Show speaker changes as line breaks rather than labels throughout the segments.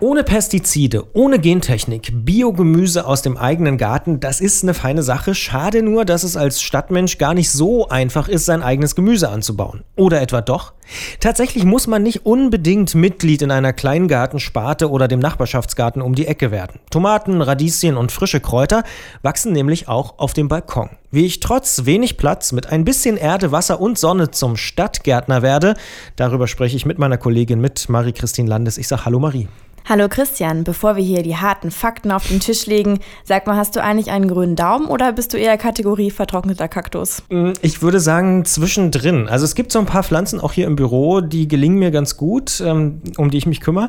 Ohne Pestizide, ohne Gentechnik, Biogemüse aus dem eigenen Garten, das ist eine feine Sache. Schade nur, dass es als Stadtmensch gar nicht so einfach ist, sein eigenes Gemüse anzubauen. Oder etwa doch? Tatsächlich muss man nicht unbedingt Mitglied in einer Kleingartensparte oder dem Nachbarschaftsgarten um die Ecke werden. Tomaten, Radieschen und frische Kräuter wachsen nämlich auch auf dem Balkon. Wie ich trotz wenig Platz mit ein bisschen Erde, Wasser und Sonne zum Stadtgärtner werde, darüber spreche ich mit meiner Kollegin mit Marie-Christine Landes. Ich sage Hallo Marie.
Hallo Christian, bevor wir hier die harten Fakten auf den Tisch legen, sag mal, hast du eigentlich einen grünen Daumen oder bist du eher Kategorie vertrockneter Kaktus?
Mm, ich würde sagen zwischendrin. Also es gibt so ein paar Pflanzen auch hier im Büro, die gelingen mir ganz gut, ähm, um die ich mich kümmere.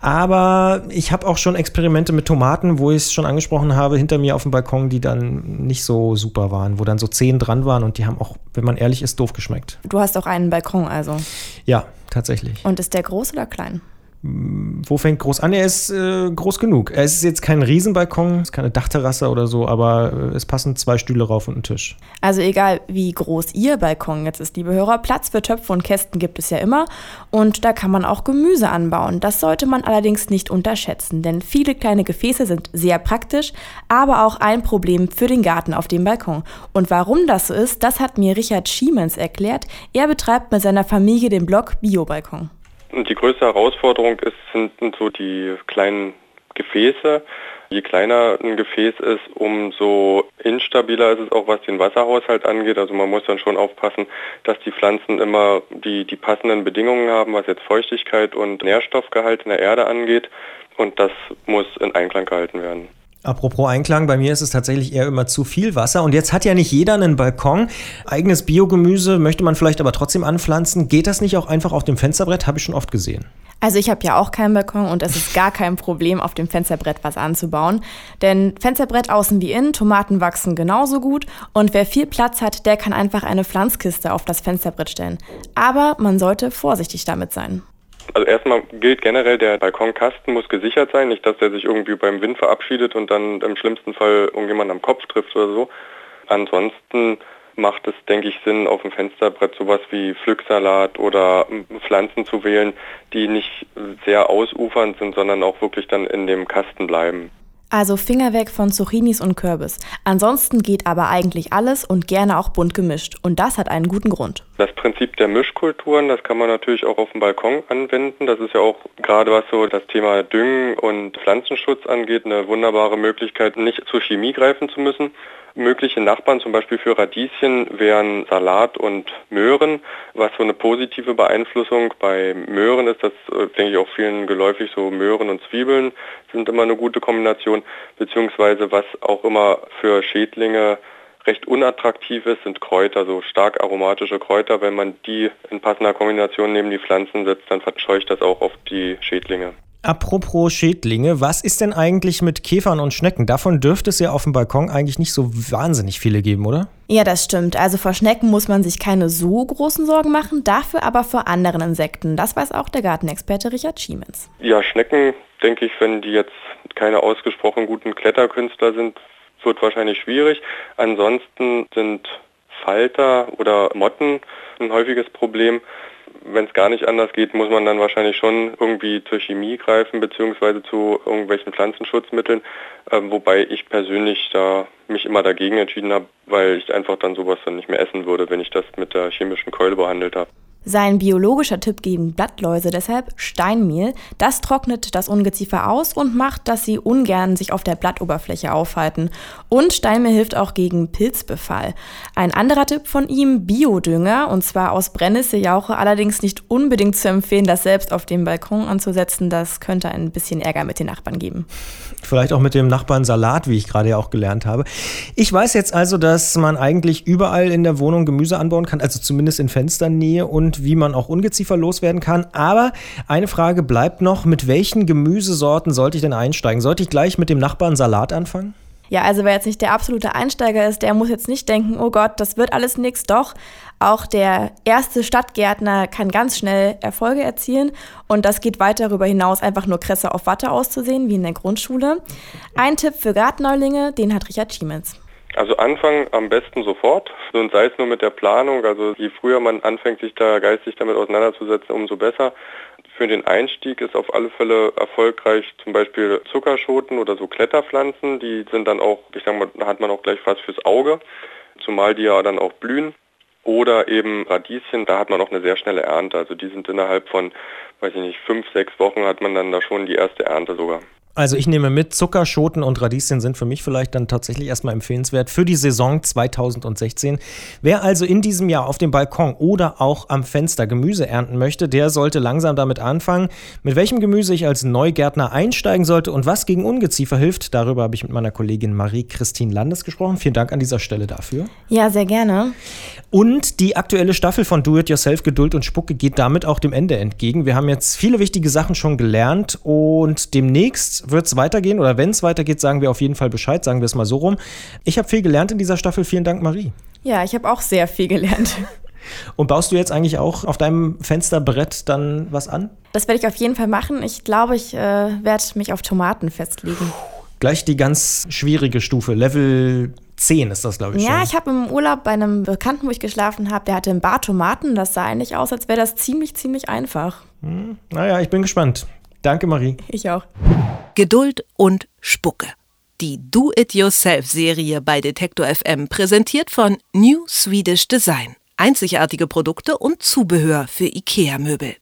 Aber ich habe auch schon Experimente mit Tomaten, wo ich es schon angesprochen habe, hinter mir auf dem Balkon, die dann nicht so super waren, wo dann so zehn dran waren und die haben auch, wenn man ehrlich ist, doof geschmeckt.
Du hast auch einen Balkon also?
Ja, tatsächlich.
Und ist der groß oder klein?
Wo fängt groß an? Er ist äh, groß genug. Es ist jetzt kein Riesenbalkon, es ist keine Dachterrasse oder so, aber äh, es passen zwei Stühle rauf und ein Tisch.
Also egal, wie groß Ihr Balkon jetzt ist, liebe Hörer, Platz für Töpfe und Kästen gibt es ja immer und da kann man auch Gemüse anbauen. Das sollte man allerdings nicht unterschätzen, denn viele kleine Gefäße sind sehr praktisch, aber auch ein Problem für den Garten auf dem Balkon. Und warum das so ist, das hat mir Richard Schiemens erklärt. Er betreibt mit seiner Familie den Blog Biobalkon.
Und die größte Herausforderung ist, sind so die kleinen Gefäße. Je kleiner ein Gefäß ist, umso instabiler ist es auch, was den Wasserhaushalt angeht. Also man muss dann schon aufpassen, dass die Pflanzen immer die, die passenden Bedingungen haben, was jetzt Feuchtigkeit und Nährstoffgehalt in der Erde angeht. Und das muss in Einklang gehalten werden.
Apropos Einklang, bei mir ist es tatsächlich eher immer zu viel Wasser. Und jetzt hat ja nicht jeder einen Balkon. Eigenes Biogemüse möchte man vielleicht aber trotzdem anpflanzen. Geht das nicht auch einfach auf dem Fensterbrett? Habe ich schon oft gesehen.
Also ich habe ja auch keinen Balkon und es ist gar kein Problem, auf dem Fensterbrett was anzubauen. Denn Fensterbrett außen wie innen, Tomaten wachsen genauso gut und wer viel Platz hat, der kann einfach eine Pflanzkiste auf das Fensterbrett stellen. Aber man sollte vorsichtig damit sein.
Also erstmal gilt generell, der Balkonkasten muss gesichert sein, nicht dass der sich irgendwie beim Wind verabschiedet und dann im schlimmsten Fall irgendjemand am Kopf trifft oder so. Ansonsten macht es, denke ich, Sinn, auf dem Fensterbrett sowas wie Pflücksalat oder Pflanzen zu wählen, die nicht sehr ausufernd sind, sondern auch wirklich dann in dem Kasten bleiben.
Also Finger weg von Zucchinis und Kürbis. Ansonsten geht aber eigentlich alles und gerne auch bunt gemischt. Und das hat einen guten Grund.
Das Prinzip der Mischkulturen, das kann man natürlich auch auf dem Balkon anwenden. Das ist ja auch gerade was so das Thema Düngen und Pflanzenschutz angeht, eine wunderbare Möglichkeit, nicht zur Chemie greifen zu müssen. Mögliche Nachbarn zum Beispiel für Radieschen wären Salat und Möhren, was so eine positive Beeinflussung bei Möhren ist. Das äh, denke ich auch vielen geläufig, so Möhren und Zwiebeln sind immer eine gute Kombination, beziehungsweise was auch immer für Schädlinge recht unattraktiv ist, sind Kräuter, so stark aromatische Kräuter. Wenn man die in passender Kombination neben die Pflanzen setzt, dann verscheucht das auch auf die Schädlinge.
Apropos Schädlinge, was ist denn eigentlich mit Käfern und Schnecken? Davon dürfte es ja auf dem Balkon eigentlich nicht so wahnsinnig viele geben, oder?
Ja, das stimmt. Also vor Schnecken muss man sich keine so großen Sorgen machen, dafür aber vor anderen Insekten. Das weiß auch der Gartenexperte Richard Schiemens.
Ja, Schnecken, denke ich, wenn die jetzt keine ausgesprochen guten Kletterkünstler sind, wird wahrscheinlich schwierig. Ansonsten sind Falter oder Motten ein häufiges Problem wenn es gar nicht anders geht, muss man dann wahrscheinlich schon irgendwie zur Chemie greifen, beziehungsweise zu irgendwelchen Pflanzenschutzmitteln, äh, wobei ich persönlich da mich immer dagegen entschieden habe, weil ich einfach dann sowas dann nicht mehr essen würde, wenn ich das mit der chemischen Keule behandelt habe.
Sein biologischer Tipp gegen Blattläuse deshalb Steinmehl. Das trocknet das Ungeziefer aus und macht, dass sie ungern sich auf der Blattoberfläche aufhalten. Und Steinmehl hilft auch gegen Pilzbefall. Ein anderer Tipp von ihm, Biodünger, und zwar aus Brennnesseljauche, allerdings nicht unbedingt zu empfehlen, das selbst auf dem Balkon anzusetzen. Das könnte ein bisschen Ärger mit den Nachbarn geben.
Vielleicht auch mit dem Nachbarn Salat, wie ich gerade ja auch gelernt habe. Ich weiß jetzt also, dass man eigentlich überall in der Wohnung Gemüse anbauen kann, also zumindest in Fensternähe und und wie man auch Ungeziefer loswerden kann. Aber eine Frage bleibt noch, mit welchen Gemüsesorten sollte ich denn einsteigen? Sollte ich gleich mit dem Nachbarn Salat anfangen?
Ja, also wer jetzt nicht der absolute Einsteiger ist, der muss jetzt nicht denken, oh Gott, das wird alles nichts. Doch, auch der erste Stadtgärtner kann ganz schnell Erfolge erzielen und das geht weit darüber hinaus, einfach nur Kresse auf Watte auszusehen, wie in der Grundschule. Ein Tipp für Gartenneulinge, den hat Richard Schiemens.
Also anfangen am besten sofort und sei es nur mit der Planung. Also je früher man anfängt, sich da geistig damit auseinanderzusetzen, umso besser. Für den Einstieg ist auf alle Fälle erfolgreich zum Beispiel Zuckerschoten oder so Kletterpflanzen. Die sind dann auch, ich sag mal, hat man auch gleich was fürs Auge, zumal die ja dann auch blühen. Oder eben Radieschen, da hat man auch eine sehr schnelle Ernte. Also die sind innerhalb von, weiß ich nicht, fünf, sechs Wochen hat man dann da schon die erste Ernte sogar.
Also ich nehme mit, Zuckerschoten und Radieschen sind für mich vielleicht dann tatsächlich erstmal empfehlenswert für die Saison 2016. Wer also in diesem Jahr auf dem Balkon oder auch am Fenster Gemüse ernten möchte, der sollte langsam damit anfangen. Mit welchem Gemüse ich als Neugärtner einsteigen sollte und was gegen Ungeziefer hilft, darüber habe ich mit meiner Kollegin Marie-Christine Landes gesprochen. Vielen Dank an dieser Stelle dafür.
Ja, sehr gerne.
Und die aktuelle Staffel von Do It Yourself Geduld und Spucke geht damit auch dem Ende entgegen. Wir haben jetzt viele wichtige Sachen schon gelernt und demnächst wird es weitergehen oder wenn es weitergeht, sagen wir auf jeden Fall Bescheid, sagen wir es mal so rum. Ich habe viel gelernt in dieser Staffel. Vielen Dank, Marie.
Ja, ich habe auch sehr viel gelernt.
Und baust du jetzt eigentlich auch auf deinem Fensterbrett dann was an?
Das werde ich auf jeden Fall machen. Ich glaube, ich äh, werde mich auf Tomaten festlegen.
Gleich die ganz schwierige Stufe, Level 10 ist das, glaube ich.
Ja,
schon.
ich habe im Urlaub bei einem Bekannten, wo ich geschlafen habe, der hatte ein Bar Tomaten. Das sah eigentlich aus, als wäre das ziemlich, ziemlich einfach.
Hm, naja, ich bin gespannt. Danke, Marie.
Ich auch.
Geduld und Spucke. Die Do-It-Yourself-Serie bei Detektor FM präsentiert von New Swedish Design. Einzigartige Produkte und Zubehör für IKEA-Möbel.